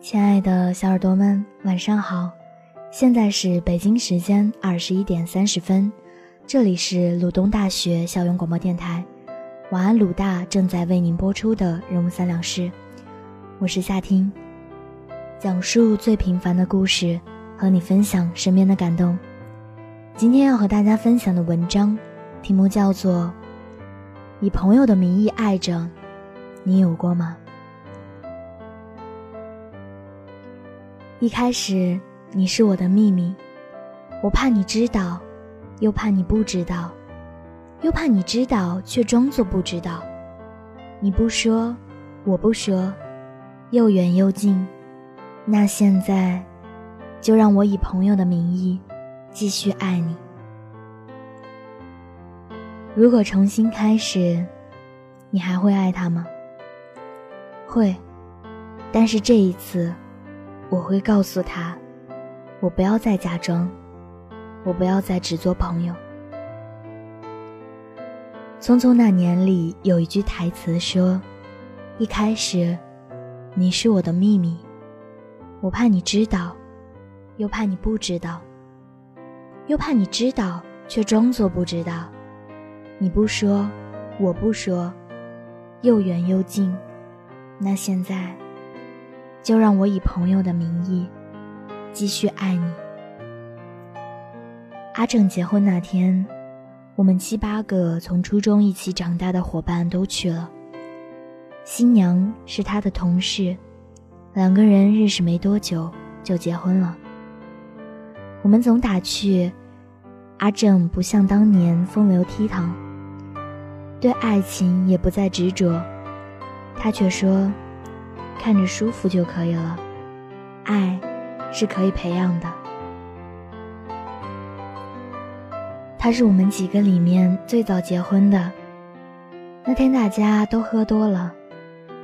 亲爱的小耳朵们，晚上好！现在是北京时间二十一点三十分，这里是鲁东大学校园广播电台。晚安，鲁大正在为您播出的人物三两事，我是夏听，讲述最平凡的故事，和你分享身边的感动。今天要和大家分享的文章，题目叫做《以朋友的名义爱着》，你有过吗？一开始你是我的秘密，我怕你知道，又怕你不知道。又怕你知道，却装作不知道。你不说，我不说，又远又近。那现在，就让我以朋友的名义，继续爱你。如果重新开始，你还会爱他吗？会，但是这一次，我会告诉他，我不要再假装，我不要再只做朋友。《匆匆那年》里有一句台词说：“一开始，你是我的秘密，我怕你知道，又怕你不知道，又怕你知道却装作不知道。你不说，我不说，又远又近。那现在，就让我以朋友的名义，继续爱你。”阿正结婚那天。我们七八个从初中一起长大的伙伴都去了。新娘是他的同事，两个人认识没多久就结婚了。我们总打趣，阿正不像当年风流倜傥，对爱情也不再执着。他却说，看着舒服就可以了，爱是可以培养的。他是我们几个里面最早结婚的。那天大家都喝多了，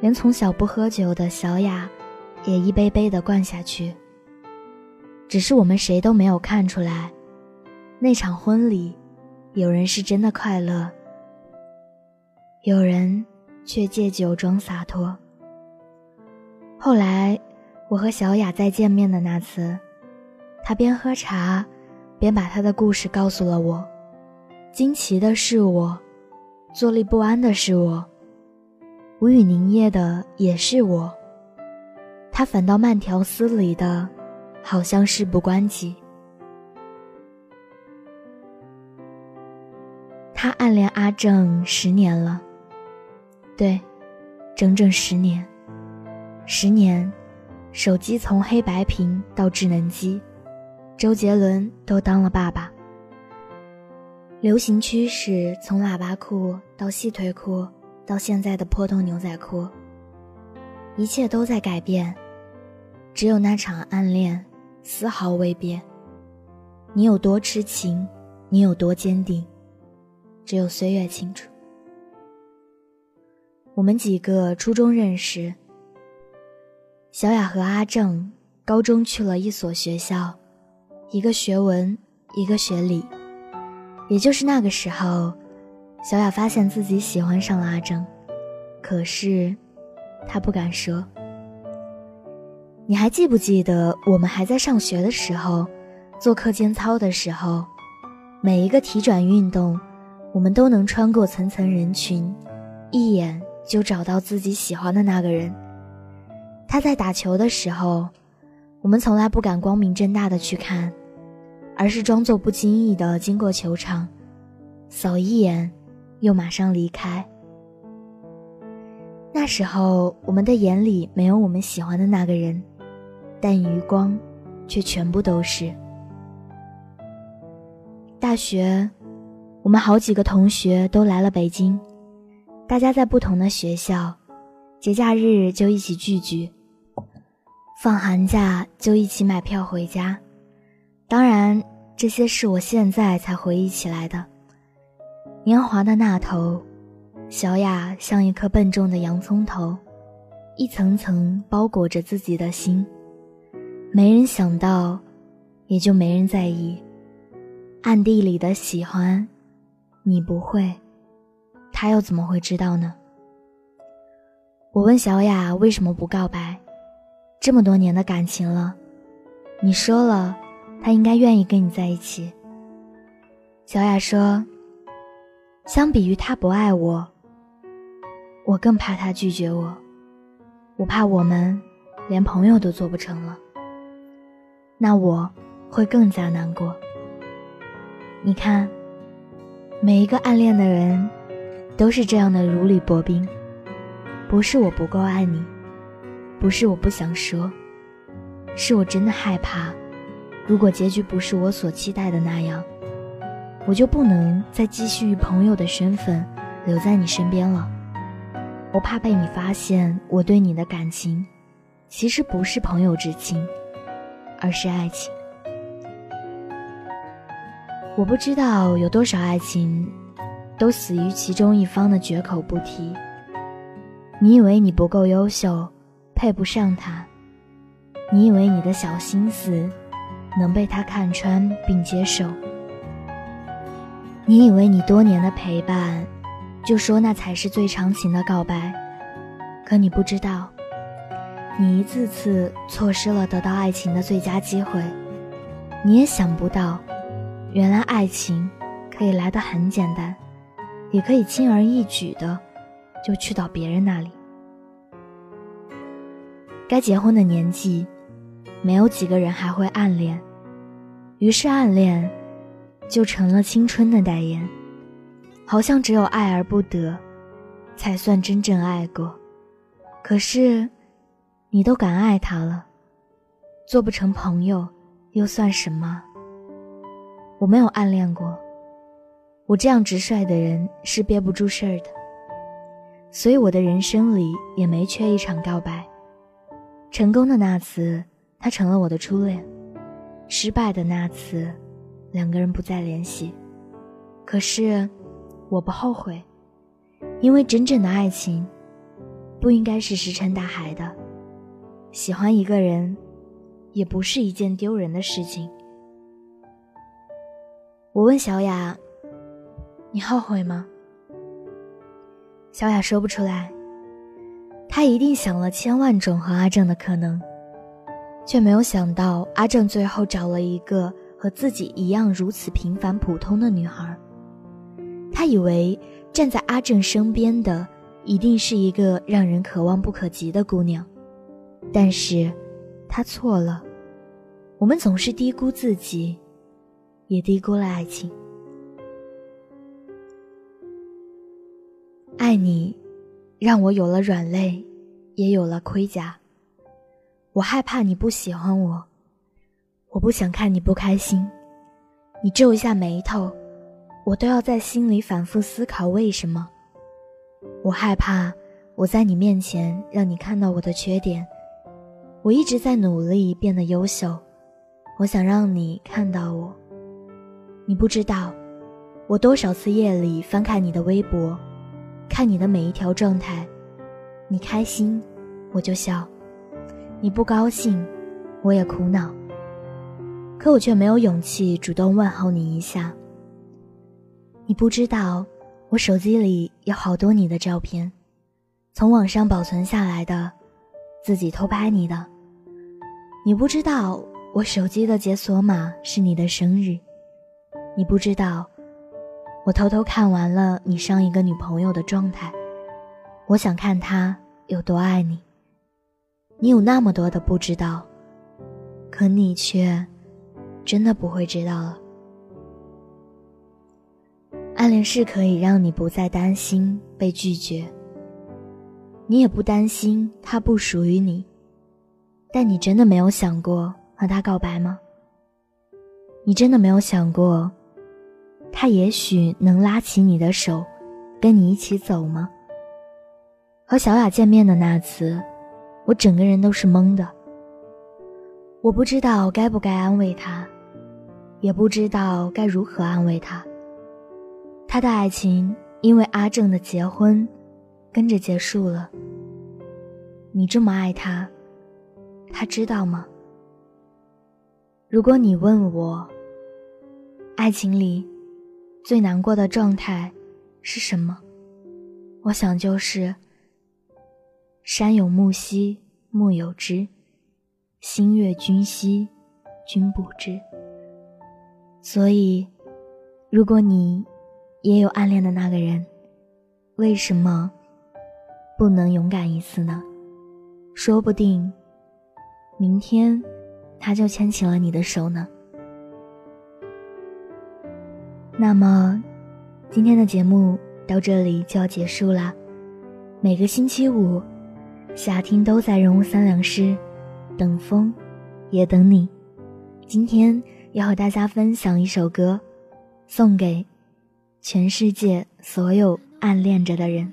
连从小不喝酒的小雅，也一杯杯的灌下去。只是我们谁都没有看出来，那场婚礼，有人是真的快乐，有人却借酒装洒脱。后来，我和小雅再见面的那次，她边喝茶。边把他的故事告诉了我，惊奇的是我，坐立不安的是我，无语凝噎的也是我。他反倒慢条斯理的，好像事不关己。他暗恋阿正十年了，对，整整十年，十年，手机从黑白屏到智能机。周杰伦都当了爸爸，流行趋势从喇叭裤到细腿裤，到现在的破洞牛仔裤，一切都在改变，只有那场暗恋丝毫未变。你有多痴情，你有多坚定，只有岁月清楚。我们几个初中认识，小雅和阿正高中去了一所学校。一个学文，一个学理。也就是那个时候，小雅发现自己喜欢上了阿正，可是，她不敢说。你还记不记得我们还在上学的时候，做课间操的时候，每一个体转运动，我们都能穿过层层人群，一眼就找到自己喜欢的那个人。他在打球的时候，我们从来不敢光明正大的去看。而是装作不经意的经过球场，扫一眼，又马上离开。那时候我们的眼里没有我们喜欢的那个人，但余光，却全部都是。大学，我们好几个同学都来了北京，大家在不同的学校，节假日就一起聚聚，放寒假就一起买票回家。当然，这些是我现在才回忆起来的。年华的那头，小雅像一颗笨重的洋葱头，一层层包裹着自己的心。没人想到，也就没人在意。暗地里的喜欢，你不会，他又怎么会知道呢？我问小雅为什么不告白？这么多年的感情了，你说了，他应该愿意跟你在一起。小雅说：“相比于他不爱我，我更怕他拒绝我，我怕我们连朋友都做不成了。那我会更加难过。你看，每一个暗恋的人，都是这样的如履薄冰。不是我不够爱你，不是我不想说，是我真的害怕，如果结局不是我所期待的那样。”我就不能再继续以朋友的身份留在你身边了。我怕被你发现，我对你的感情其实不是朋友之情，而是爱情。我不知道有多少爱情都死于其中一方的绝口不提。你以为你不够优秀，配不上他；你以为你的小心思能被他看穿并接受。你以为你多年的陪伴，就说那才是最长情的告白，可你不知道，你一次次错失了得到爱情的最佳机会。你也想不到，原来爱情可以来得很简单，也可以轻而易举的就去到别人那里。该结婚的年纪，没有几个人还会暗恋，于是暗恋。就成了青春的代言，好像只有爱而不得，才算真正爱过。可是，你都敢爱他了，做不成朋友又算什么？我没有暗恋过，我这样直率的人是憋不住事儿的，所以我的人生里也没缺一场告白。成功的那次，他成了我的初恋；失败的那次。两个人不再联系，可是我不后悔，因为真正的爱情不应该是石沉大海的。喜欢一个人，也不是一件丢人的事情。我问小雅：“你后悔吗？”小雅说不出来，她一定想了千万种和阿正的可能，却没有想到阿正最后找了一个。和自己一样如此平凡普通的女孩，她以为站在阿正身边的一定是一个让人可望不可及的姑娘，但是，他错了。我们总是低估自己，也低估了爱情。爱你，让我有了软肋，也有了盔甲。我害怕你不喜欢我。我不想看你不开心，你皱一下眉头，我都要在心里反复思考为什么。我害怕我在你面前让你看到我的缺点，我一直在努力变得优秀，我想让你看到我。你不知道，我多少次夜里翻看你的微博，看你的每一条状态，你开心我就笑，你不高兴我也苦恼。可我却没有勇气主动问候你一下。你不知道，我手机里有好多你的照片，从网上保存下来的，自己偷拍你的。你不知道，我手机的解锁码是你的生日。你不知道，我偷偷看完了你上一个女朋友的状态，我想看她有多爱你。你有那么多的不知道，可你却。真的不会知道了。暗恋是可以让你不再担心被拒绝，你也不担心他不属于你，但你真的没有想过和他告白吗？你真的没有想过，他也许能拉起你的手，跟你一起走吗？和小雅见面的那次，我整个人都是懵的。我不知道该不该安慰他，也不知道该如何安慰他。他的爱情因为阿正的结婚，跟着结束了。你这么爱他，他知道吗？如果你问我，爱情里最难过的状态是什么？我想就是山有木兮木有枝，心悦君兮君不知。所以，如果你也有暗恋的那个人，为什么不能勇敢一次呢？说不定明天他就牵起了你的手呢。那么，今天的节目到这里就要结束啦。每个星期五，夏听都在人物三两诗，等风，也等你。今天。要和大家分享一首歌，送给全世界所有暗恋着的人。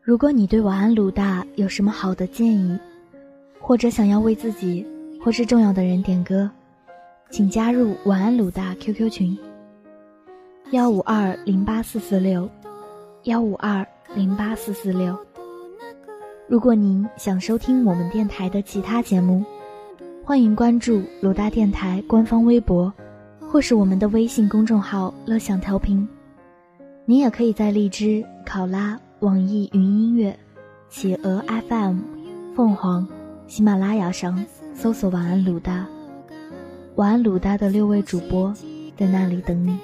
如果你对晚安鲁大有什么好的建议，或者想要为自己或是重要的人点歌，请加入晚安鲁大 QQ 群：幺五二零八四四六幺五二零八四四六。如果您想收听我们电台的其他节目，欢迎关注鲁大电台官方微博，或是我们的微信公众号“乐享调频”。您也可以在荔枝、考拉、网易云音乐、企鹅 FM、凤凰、喜马拉雅上搜索“晚安鲁大”。晚安鲁大的六位主播在那里等你。